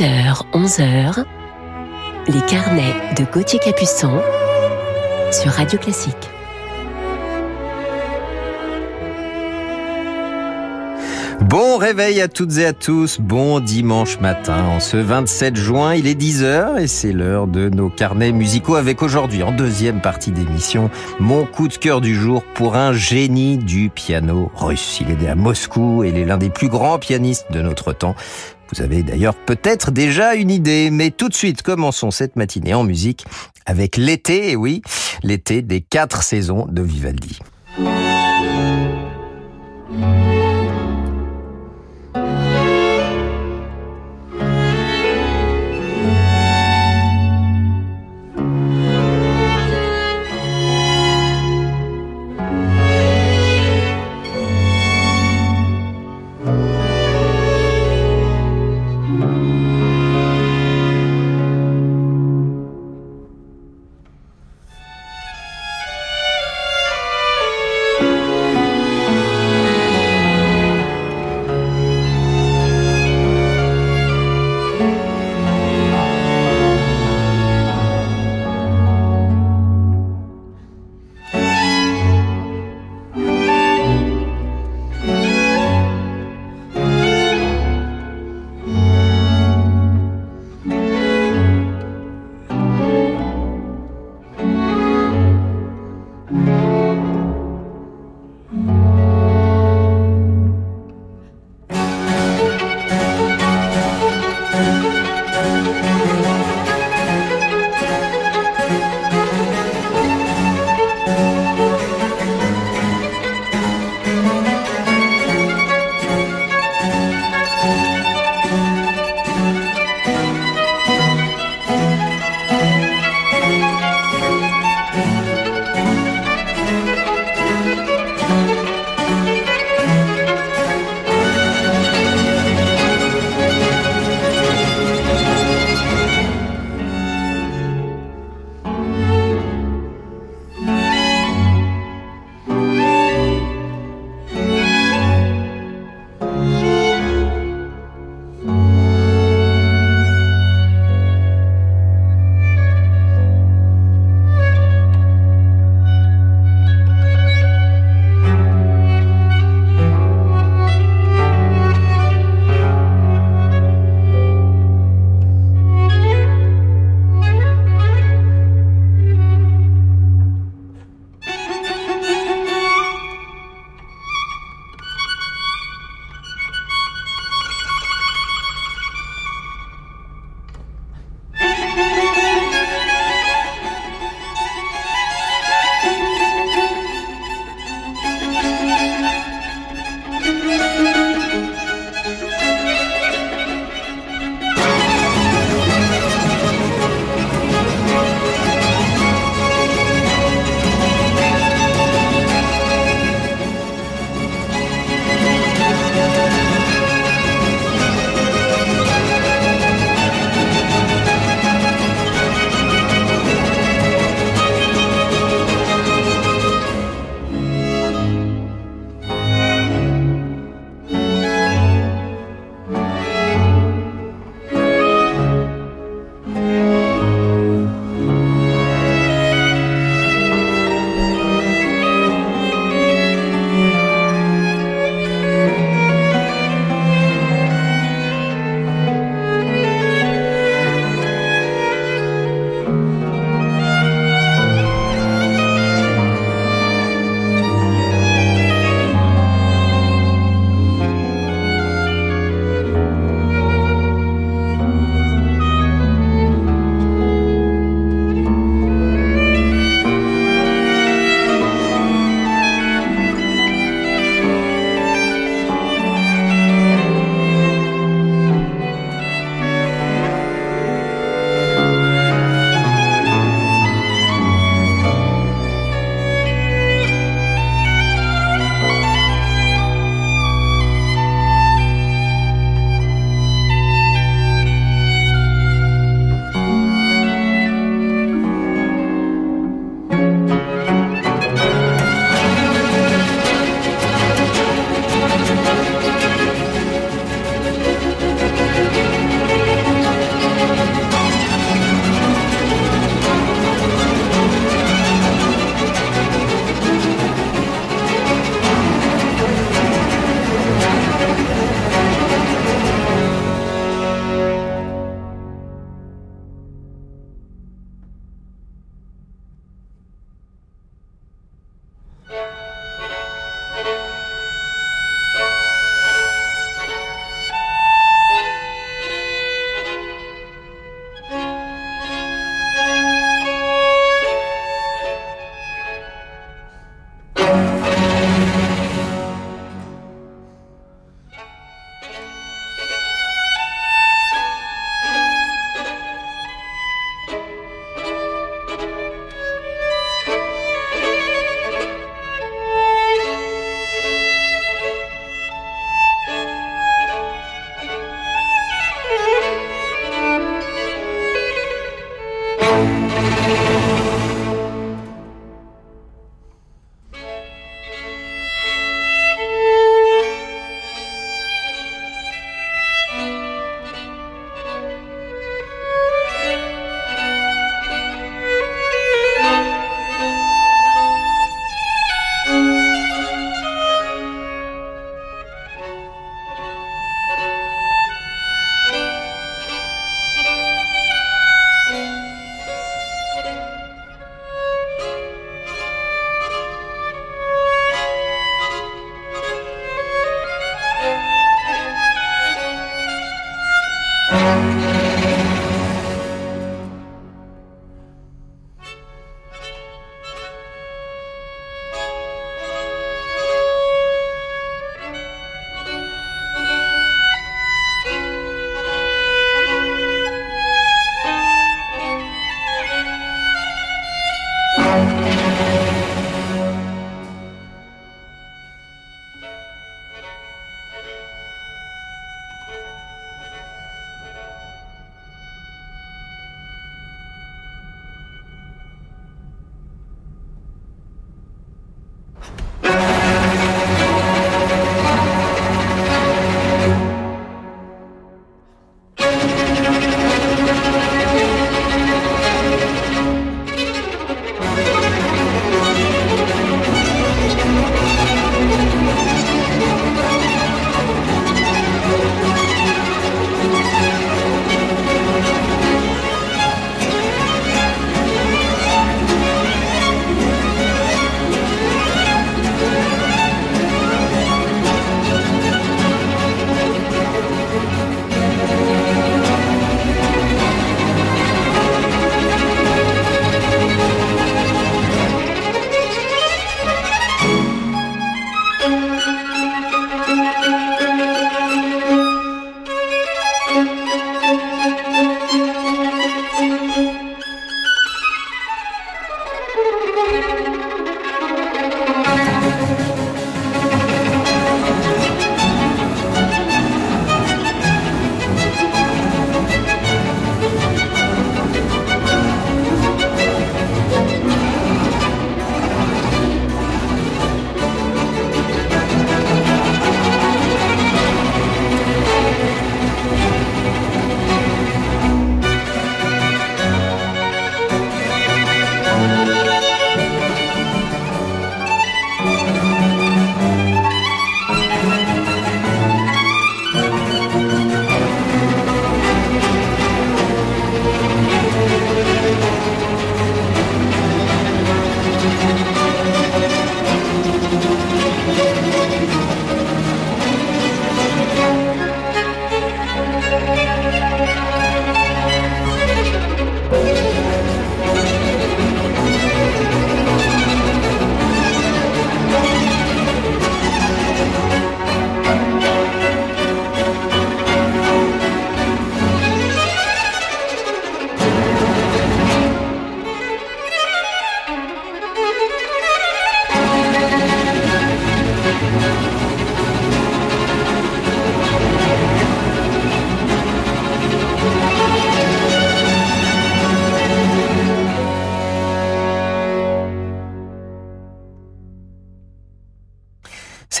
10h, 11h, les carnets de Gauthier Capuçon sur Radio Classique. Bon réveil à toutes et à tous, bon dimanche matin. En ce 27 juin, il est 10h et c'est l'heure de nos carnets musicaux avec aujourd'hui, en deuxième partie d'émission, mon coup de cœur du jour pour un génie du piano russe. Il est né à Moscou et il est l'un des plus grands pianistes de notre temps. Vous avez d'ailleurs peut-être déjà une idée, mais tout de suite, commençons cette matinée en musique avec l'été, et oui, l'été des quatre saisons de Vivaldi.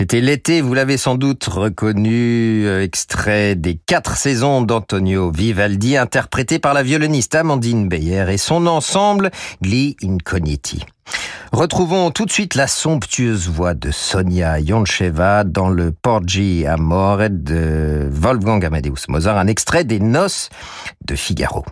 C'était l'été, vous l'avez sans doute reconnu, euh, extrait des quatre saisons d'Antonio Vivaldi, interprété par la violoniste Amandine Beyer et son ensemble Gli Incogniti. Retrouvons tout de suite la somptueuse voix de Sonia Yoncheva dans le Porgi Amore de Wolfgang Amadeus Mozart, un extrait des Noces de Figaro.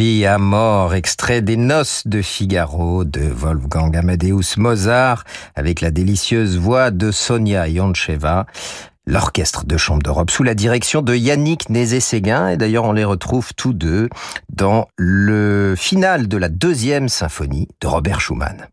Porgy à mort, extrait des Noces de Figaro de Wolfgang Amadeus Mozart, avec la délicieuse voix de Sonia Yoncheva, l'orchestre de chambre d'Europe sous la direction de Yannick Nézé-Séguin, et d'ailleurs on les retrouve tous deux dans le final de la deuxième symphonie de Robert Schumann.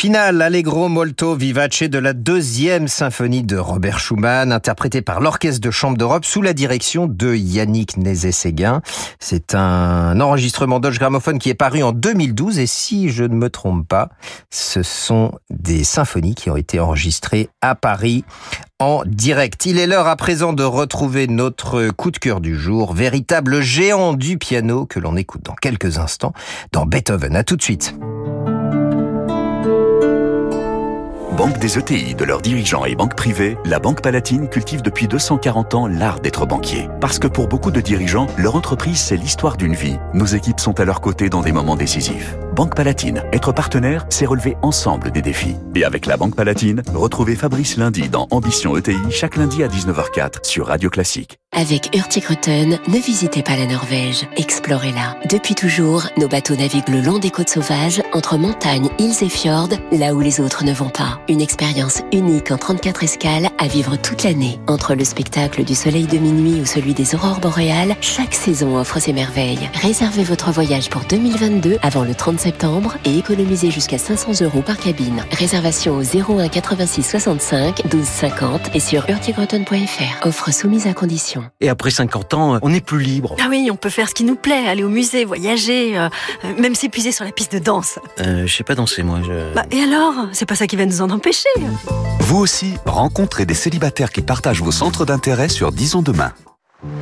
Le final Allegro molto vivace de la deuxième symphonie de Robert Schumann, interprétée par l'Orchestre de Chambre d'Europe sous la direction de Yannick Nézet-Séguin. C'est un enregistrement Dodge Gramophone qui est paru en 2012 et si je ne me trompe pas, ce sont des symphonies qui ont été enregistrées à Paris en direct. Il est l'heure à présent de retrouver notre coup de cœur du jour, véritable géant du piano que l'on écoute dans quelques instants dans Beethoven. À tout de suite. Banque des ETI, de leurs dirigeants et banques privées, la Banque Palatine cultive depuis 240 ans l'art d'être banquier. Parce que pour beaucoup de dirigeants, leur entreprise, c'est l'histoire d'une vie. Nos équipes sont à leur côté dans des moments décisifs. Banque Palatine, être partenaire, c'est relever ensemble des défis. Et avec la Banque Palatine, retrouvez Fabrice lundi dans Ambition ETI, chaque lundi à 19h04 sur Radio Classique. Avec Hurtigruten, ne visitez pas la Norvège, explorez-la. Depuis toujours, nos bateaux naviguent le long des côtes sauvages, entre montagnes, îles et fjords, là où les autres ne vont pas. Une expérience unique en 34 escales à vivre toute l'année. Entre le spectacle du soleil de minuit ou celui des aurores boréales, chaque saison offre ses merveilles. Réservez votre voyage pour 2022 avant le 30 septembre et économisez jusqu'à 500 euros par cabine. Réservation au 01 86 65 12 50 et sur hurtigruten.fr. Offre soumise à condition. Et après 50 ans, on est plus libre. Ah oui, on peut faire ce qui nous plaît, aller au musée, voyager, euh, même s'épuiser sur la piste de danse. Euh, je sais pas danser, moi. Je... Bah, et alors? C'est pas ça qui va nous en empêcher. Vous aussi, rencontrez des célibataires qui partagent vos centres d'intérêt sur Disons Demain.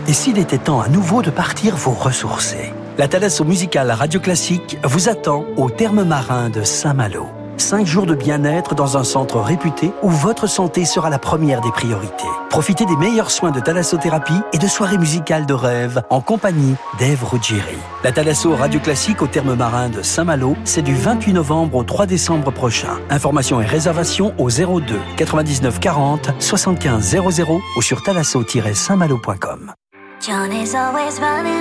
Et s'il était temps à nouveau de partir vous ressourcer La Thalasso musicale Radio Classique vous attend au terme marin de Saint-Malo. Cinq jours de bien-être dans un centre réputé où votre santé sera la première des priorités. Profitez des meilleurs soins de thalassothérapie et de soirées musicales de rêve en compagnie d'Ève Ruggieri. La Thalasso Radio Classique au terme marin de Saint-Malo, c'est du 28 novembre au 3 décembre prochain. Informations et réservations au 02 99 40 75 00 ou sur thalasso-saintmalo.com.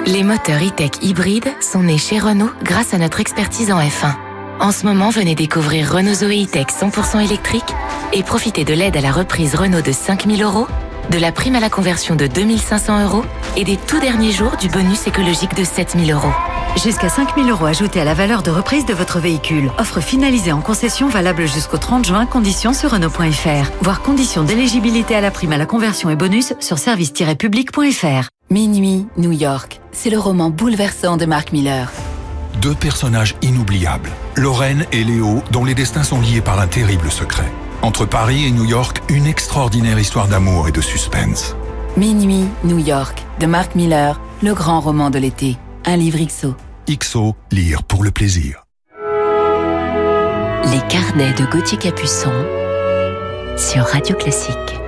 Les moteurs e-tech hybrides sont nés chez Renault grâce à notre expertise en F1. En ce moment, venez découvrir Renault Zoé e-tech 100% électrique et profitez de l'aide à la reprise Renault de 5000 euros, de la prime à la conversion de 2500 euros et des tout derniers jours du bonus écologique de 7000 euros. Jusqu'à 5000 euros ajoutés à la valeur de reprise de votre véhicule. Offre finalisée en concession valable jusqu'au 30 juin. Conditions sur Renault.fr. Voir conditions d'éligibilité à la prime à la conversion et bonus sur service-public.fr. Minuit, New York. C'est le roman bouleversant de Mark Miller. Deux personnages inoubliables, Lorraine et Léo, dont les destins sont liés par un terrible secret. Entre Paris et New York, une extraordinaire histoire d'amour et de suspense. Minuit, New York, de Mark Miller, le grand roman de l'été. Un livre XO. XO, lire pour le plaisir. Les carnets de Gauthier Capuçon sur Radio Classique.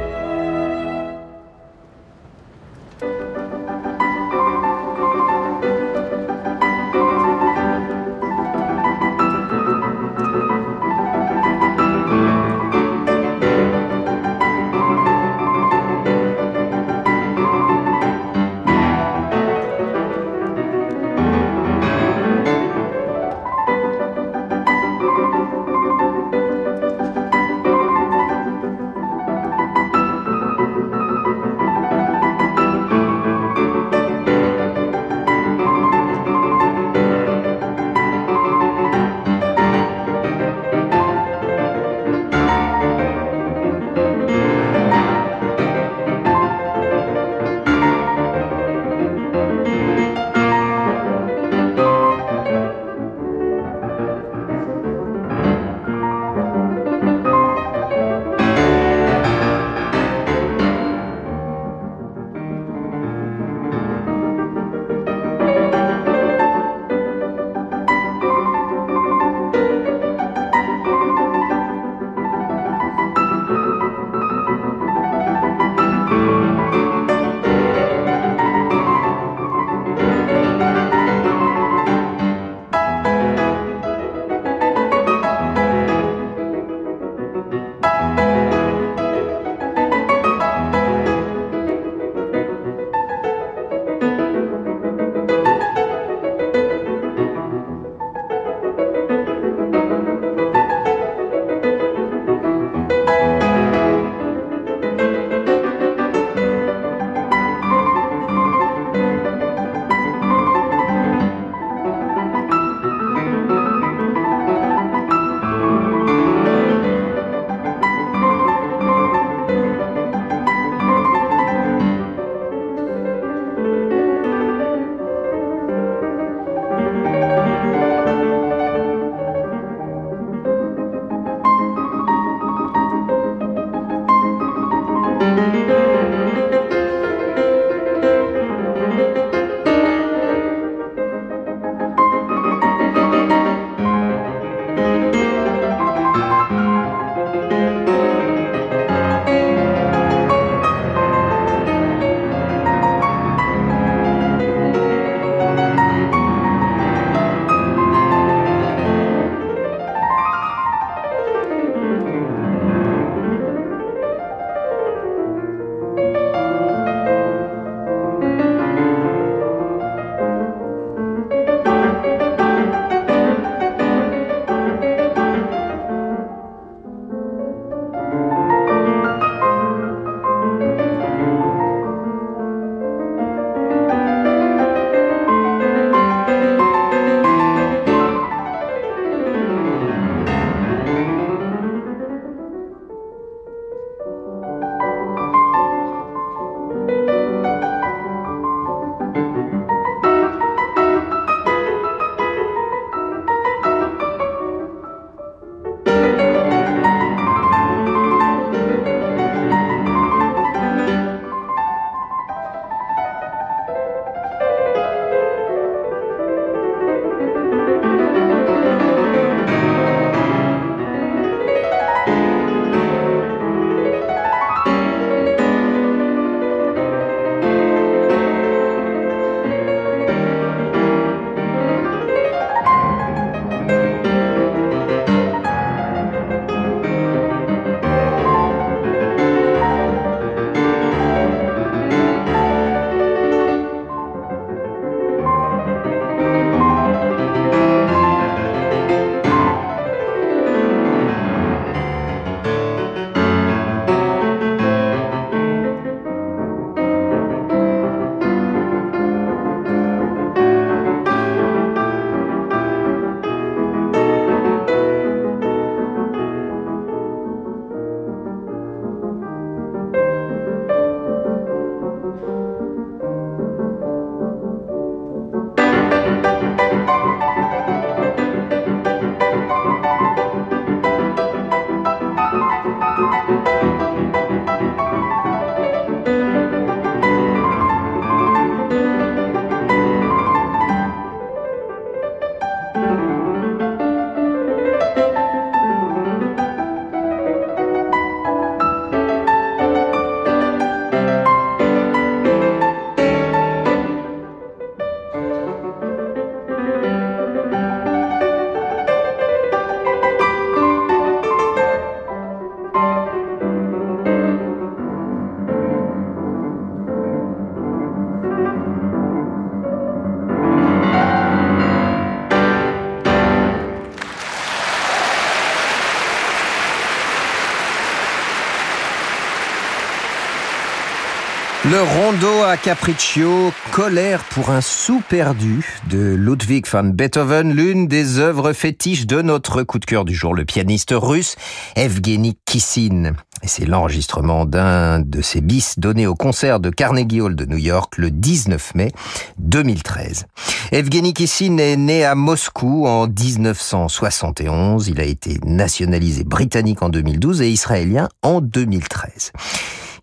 Rondo à Capriccio, Colère pour un sou perdu de Ludwig van Beethoven, l'une des œuvres fétiches de notre coup de cœur du jour, le pianiste russe Evgeny Kissin. C'est l'enregistrement d'un de ses bis donné au concert de Carnegie Hall de New York le 19 mai 2013. Evgeny Kissin est né à Moscou en 1971. Il a été nationalisé britannique en 2012 et israélien en 2013.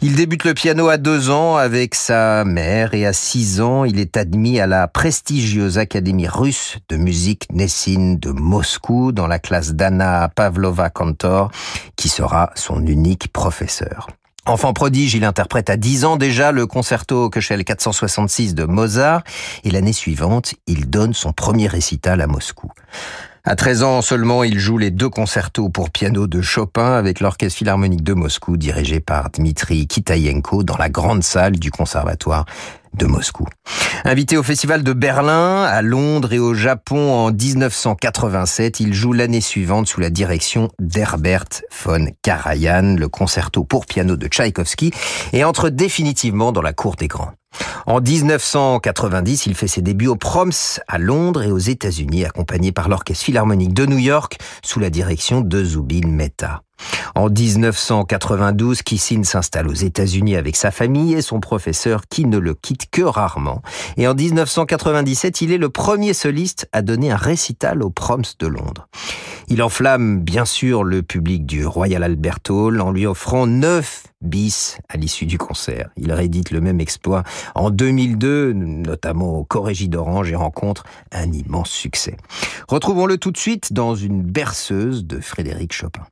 Il débute le piano à deux ans avec sa mère et à six ans, il est admis à la prestigieuse Académie russe de musique Nessin de Moscou dans la classe d'Anna Pavlova Kantor qui sera son unique professeur. Enfant prodige, il interprète à 10 ans déjà le concerto Köchel 466 de Mozart et l'année suivante, il donne son premier récital à Moscou. À 13 ans seulement, il joue les deux concertos pour piano de Chopin avec l'Orchestre Philharmonique de Moscou dirigé par Dmitri Kitayenko dans la grande salle du Conservatoire de Moscou. Invité au Festival de Berlin, à Londres et au Japon en 1987, il joue l'année suivante sous la direction d'Herbert von Karajan, le concerto pour piano de Tchaïkovski, et entre définitivement dans la cour des grands. En 1990, il fait ses débuts au Proms à Londres et aux États-Unis, accompagné par l'Orchestre Philharmonique de New York sous la direction de Zubin Mehta. En 1992, Kissin s'installe aux États-Unis avec sa famille et son professeur qui ne le quitte que rarement. Et en 1997, il est le premier soliste à donner un récital au Proms de Londres. Il enflamme bien sûr le public du Royal Albert Hall en lui offrant neuf bis à l'issue du concert. Il réédite le même exploit en 2002, notamment au Corrégie d'Orange et rencontre un immense succès. Retrouvons-le tout de suite dans une berceuse de Frédéric Chopin.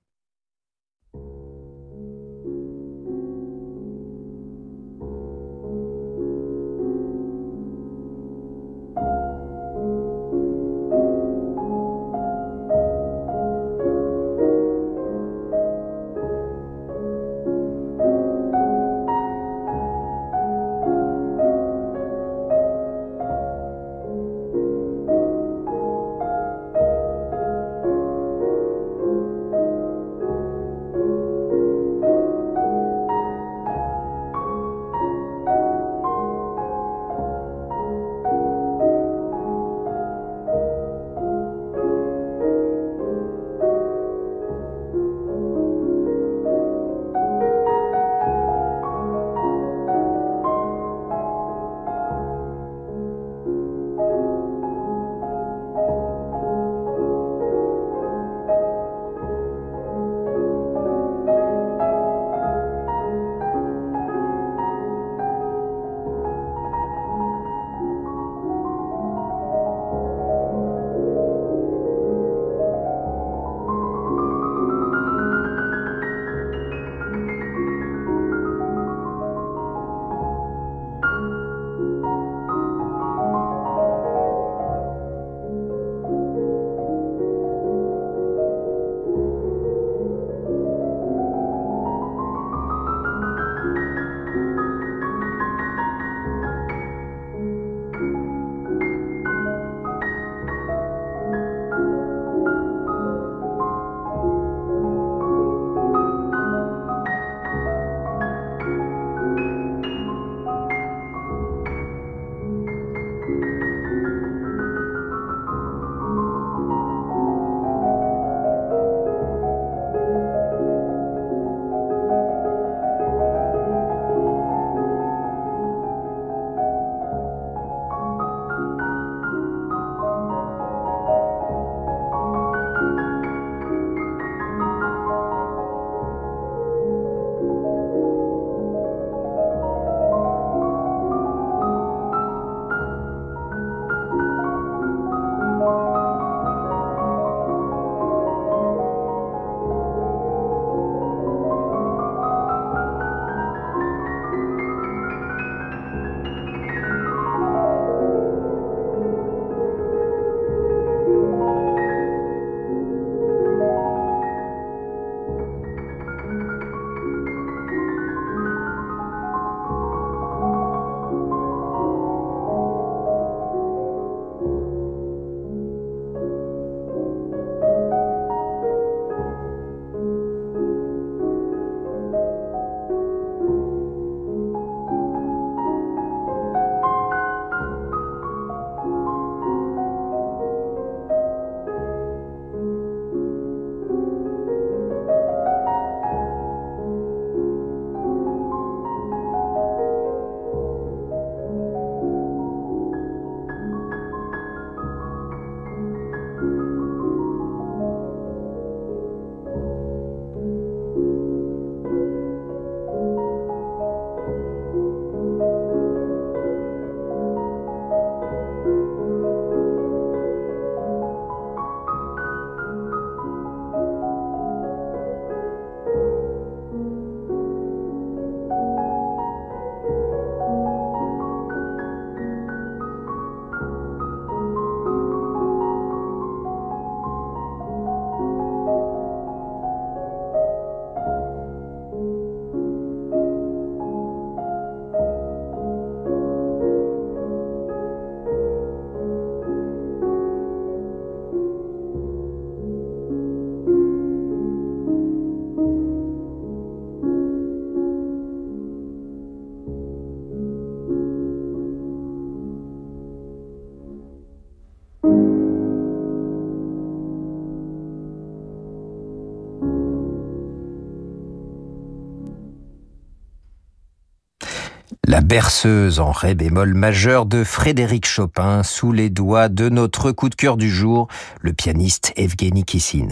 Berceuse en ré bémol majeur de Frédéric Chopin sous les doigts de notre coup de cœur du jour, le pianiste Evgeny Kissin.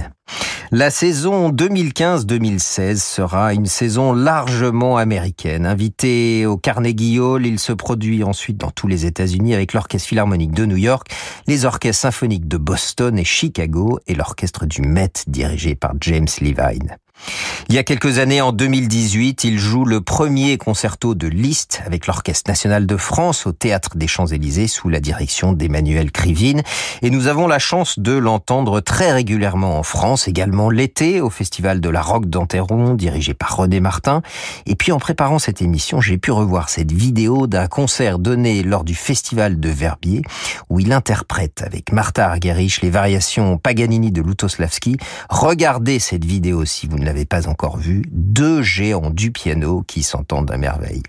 La saison 2015-2016 sera une saison largement américaine. Invité au Carnegie Hall, il se produit ensuite dans tous les États-Unis avec l'Orchestre Philharmonique de New York, les orchestres symphoniques de Boston et Chicago et l'orchestre du Met dirigé par James Levine. Il y a quelques années, en 2018, il joue le premier concerto de Liszt avec l'Orchestre national de France au Théâtre des Champs-Élysées sous la direction d'Emmanuel Krivine. Et nous avons la chance de l'entendre très régulièrement en France, également l'été au Festival de la Roque d'Anteron, dirigé par René Martin. Et puis en préparant cette émission, j'ai pu revoir cette vidéo d'un concert donné lors du Festival de Verbier, où il interprète avec Martha Argerich les variations Paganini de Lutoslavski. Regardez cette vidéo si vous ne l'avez pas encore vu, deux géants du piano qui s'entendent à merveille.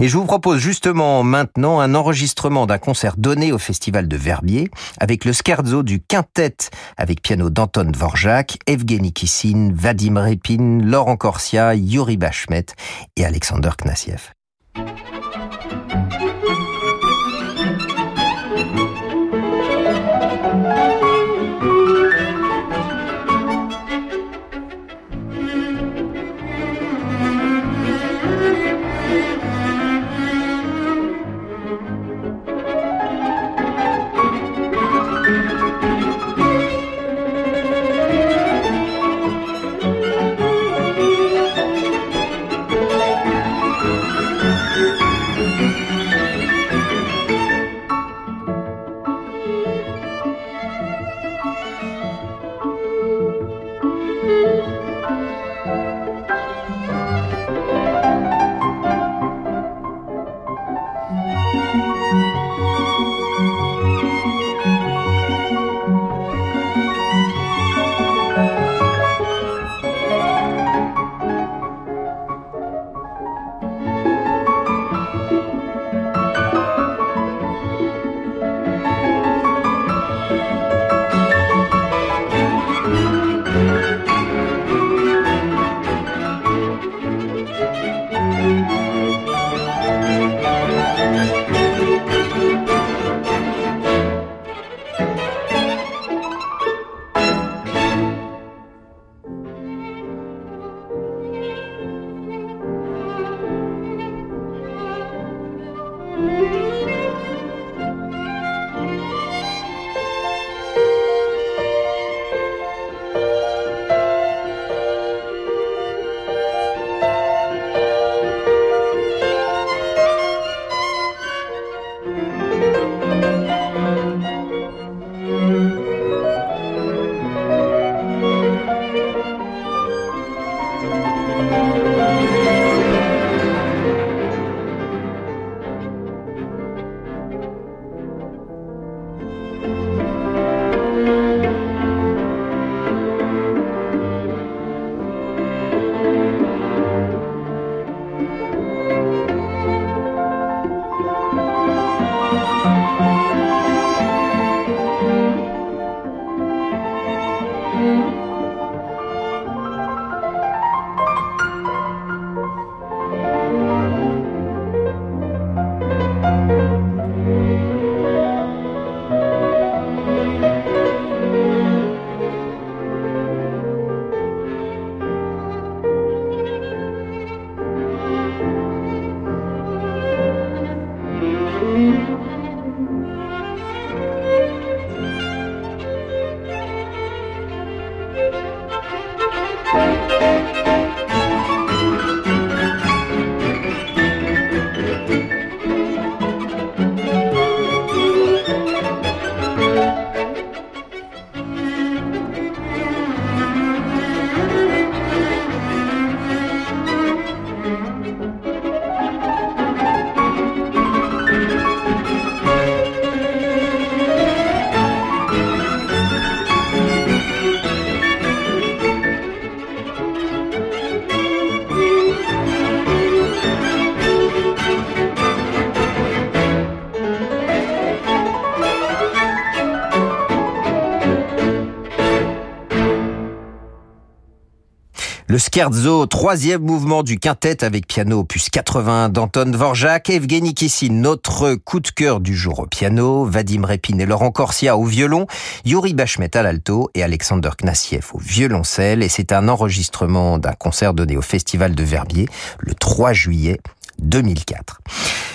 Et je vous propose justement maintenant un enregistrement d'un concert donné au Festival de Verbier avec le scherzo du quintet avec piano d'Anton Dvorak, Evgeny Kissin, Vadim Repin, Laurent Corsia, Yuri Bachmet et Alexander Knassiev. Le scherzo, troisième mouvement du quintet avec piano opus 80 d'Anton Dvorak, Evgeny Kissin, notre coup de cœur du jour au piano, Vadim Repin et Laurent Corsia au violon, Yuri Bachmet à l'alto et Alexander Knassiev au violoncelle. Et c'est un enregistrement d'un concert donné au Festival de Verbier le 3 juillet 2004.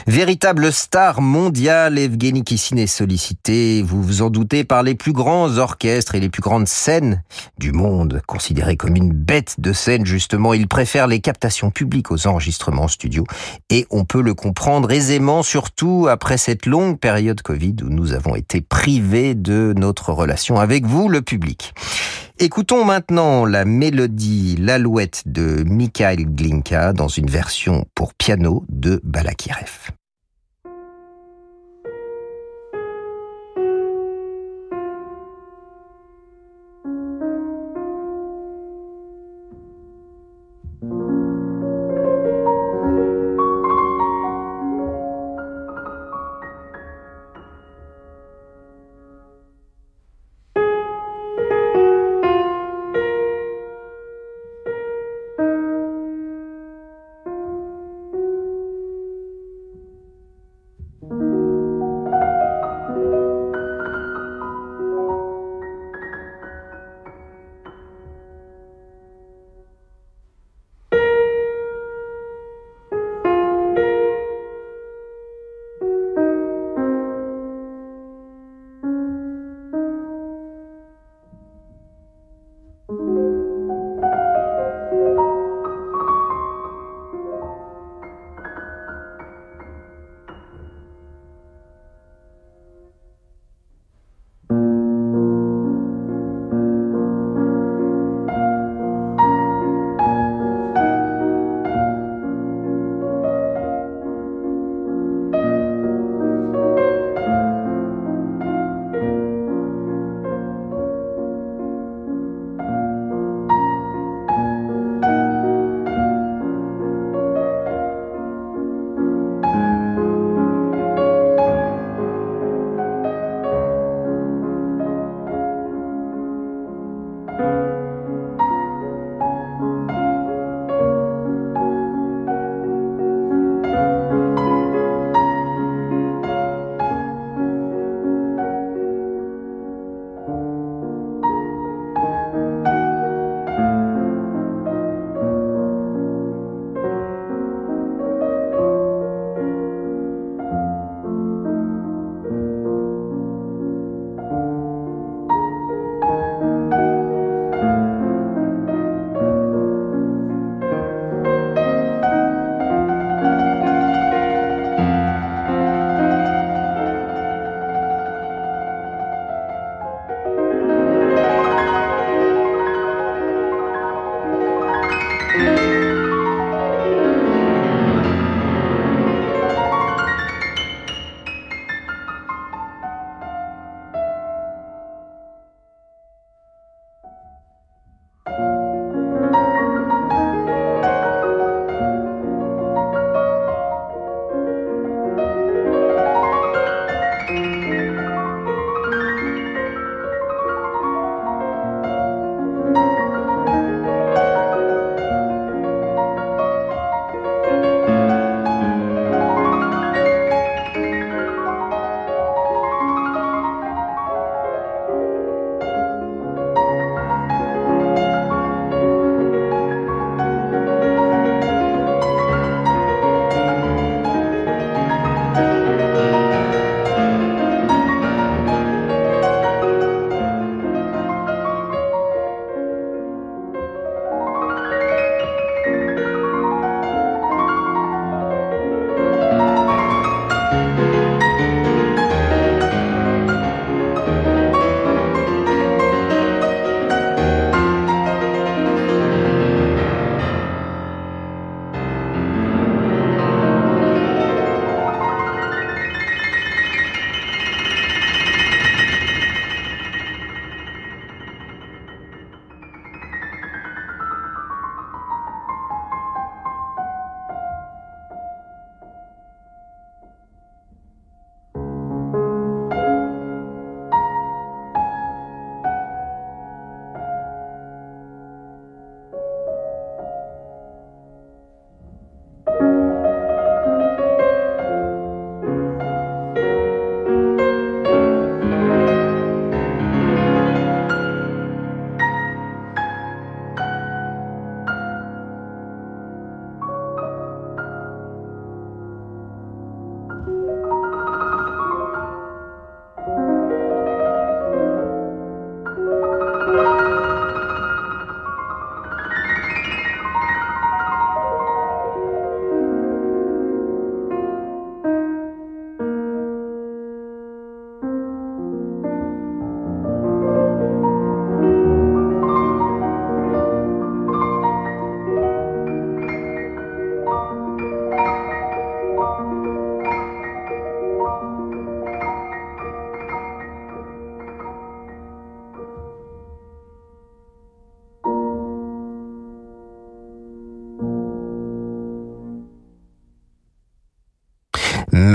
Véritable star mondiale, Evgeny Kissin est sollicité, vous vous en doutez, par les plus grands orchestres et les plus grandes scènes du monde. Considéré comme une bête de scène, justement, il préfère les captations publiques aux enregistrements studio. Et on peut le comprendre aisément, surtout après cette longue période Covid où nous avons été privés de notre relation avec vous, le public. Écoutons maintenant la mélodie L'Alouette de Mikhail Glinka dans une version pour piano de Balakirev.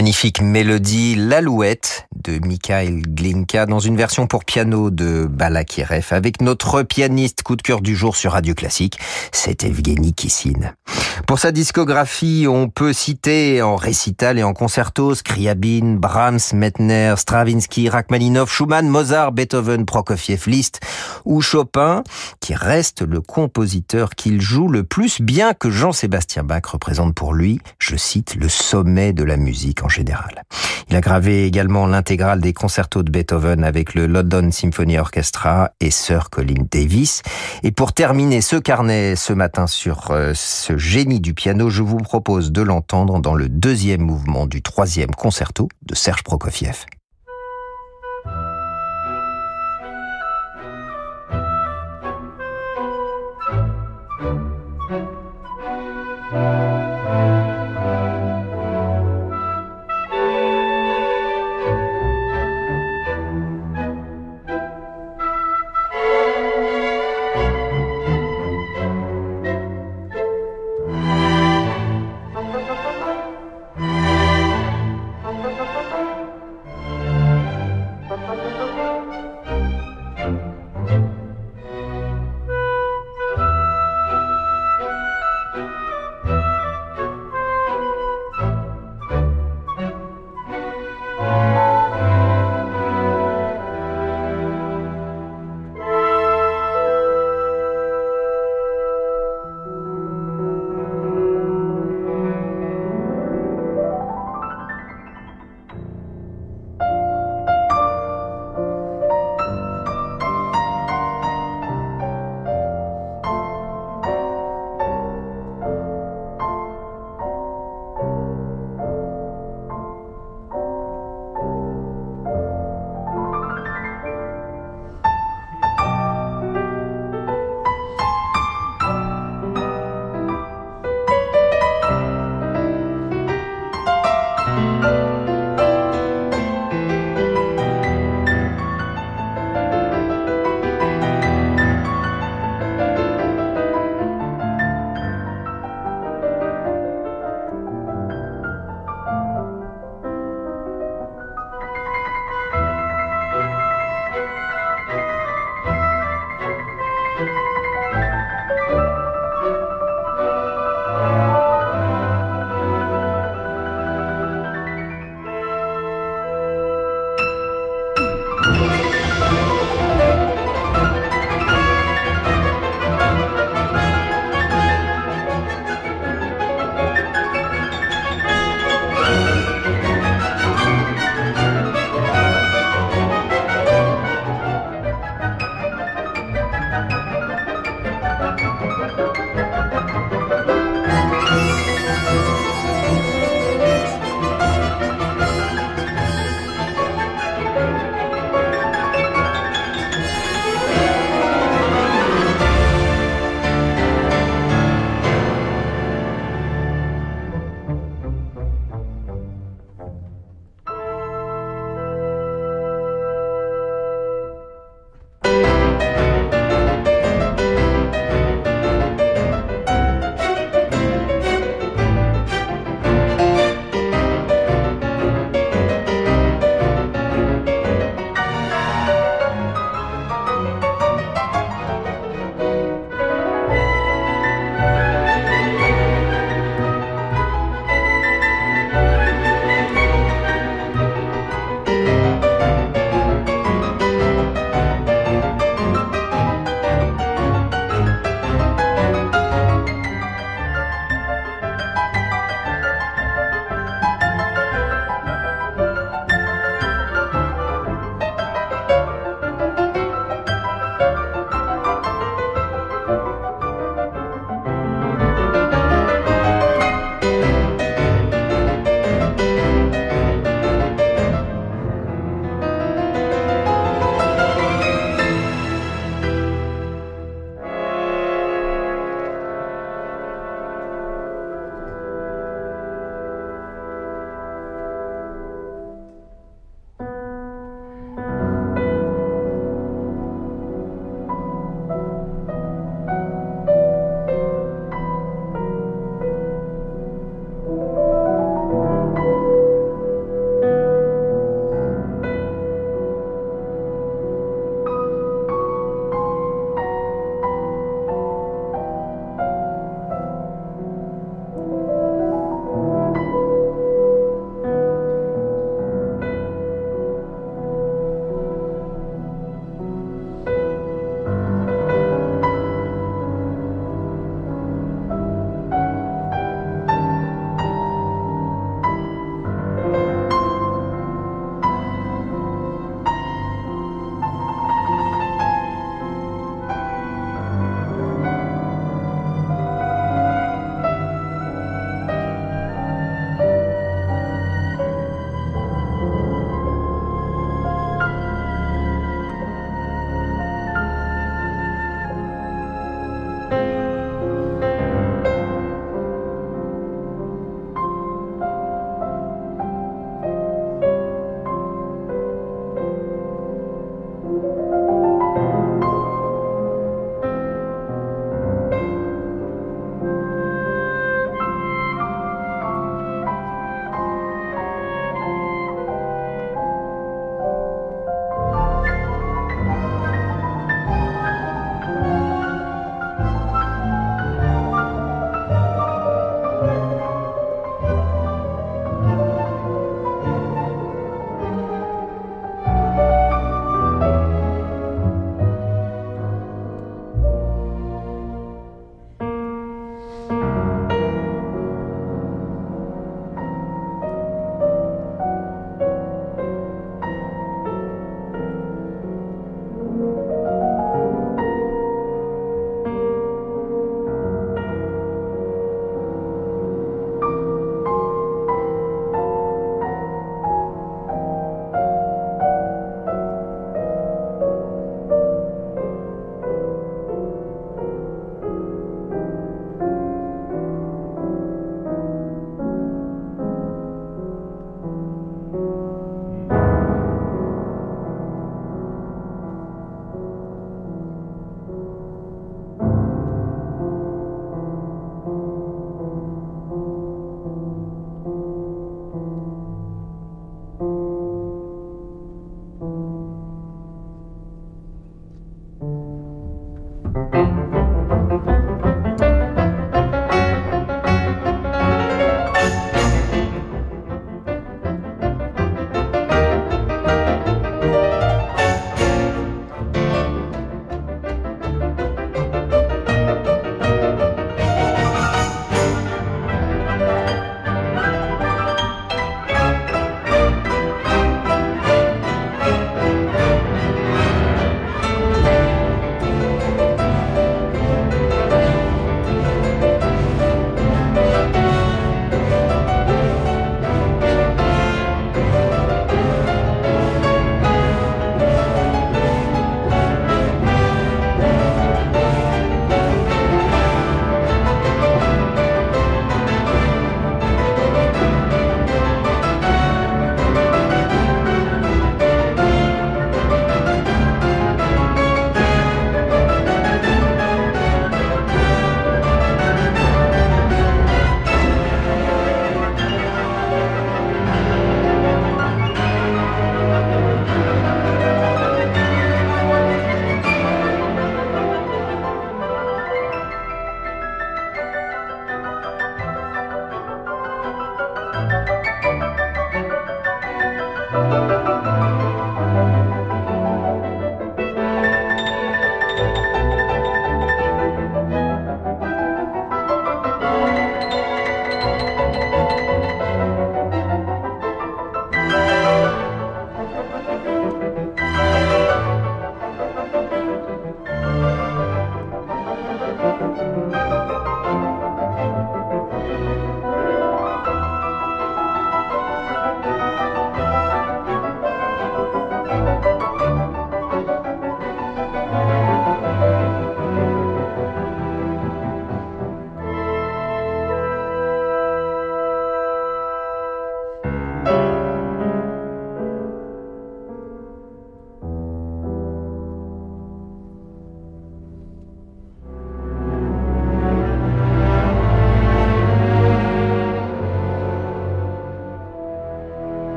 Magnifique mélodie, l'Alouette de Mikhail Glinka dans une version pour piano de Balakirev avec notre pianiste coup de cœur du jour sur Radio Classique, c'est Evgeny Kissin. Pour sa discographie, on peut citer en récital et en concerto Scriabine, Brahms, Mettner, Stravinsky, Rachmaninoff, Schumann, Mozart, Beethoven, Prokofiev, Liszt ou Chopin, qui reste le compositeur qu'il joue le plus bien que Jean-Sébastien Bach représente pour lui, je cite, le sommet de la musique en général. Il a gravé également intégrale des concertos de Beethoven avec le London Symphony Orchestra et Sir Colin Davis. Et pour terminer ce carnet ce matin sur euh, ce génie du piano, je vous propose de l'entendre dans le deuxième mouvement du troisième concerto de Serge Prokofiev.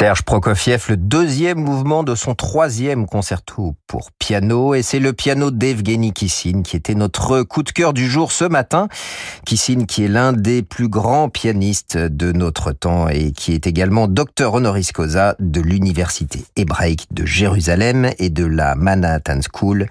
Serge Prokofiev, le deuxième mouvement de son troisième concerto pour piano, et c'est le piano d'Evgeny Kissin qui était notre coup de cœur du jour ce matin. Kissin qui est l'un des plus grands pianistes de notre temps et qui est également docteur honoris causa de l'université hébraïque de Jérusalem et de la Manhattan School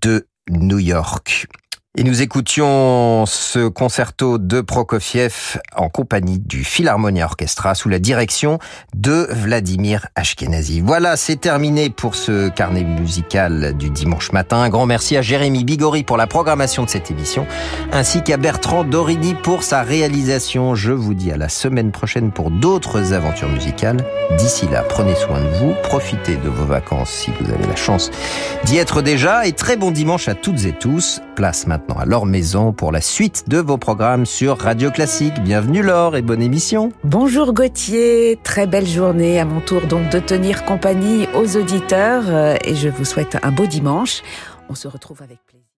de New York. Et nous écoutions ce concerto de Prokofiev en compagnie du Philharmonia Orchestra sous la direction de Vladimir Ashkenazi. Voilà, c'est terminé pour ce carnet musical du dimanche matin. Un grand merci à Jérémy Bigori pour la programmation de cette émission, ainsi qu'à Bertrand Dorini pour sa réalisation. Je vous dis à la semaine prochaine pour d'autres aventures musicales. D'ici là, prenez soin de vous, profitez de vos vacances si vous avez la chance d'y être déjà, et très bon dimanche à toutes et tous. Place maintenant à leur maison pour la suite de vos programmes sur Radio Classique. Bienvenue Laure et bonne émission. Bonjour Gauthier, très belle journée à mon tour donc de tenir compagnie aux auditeurs euh, et je vous souhaite un beau dimanche. On se retrouve avec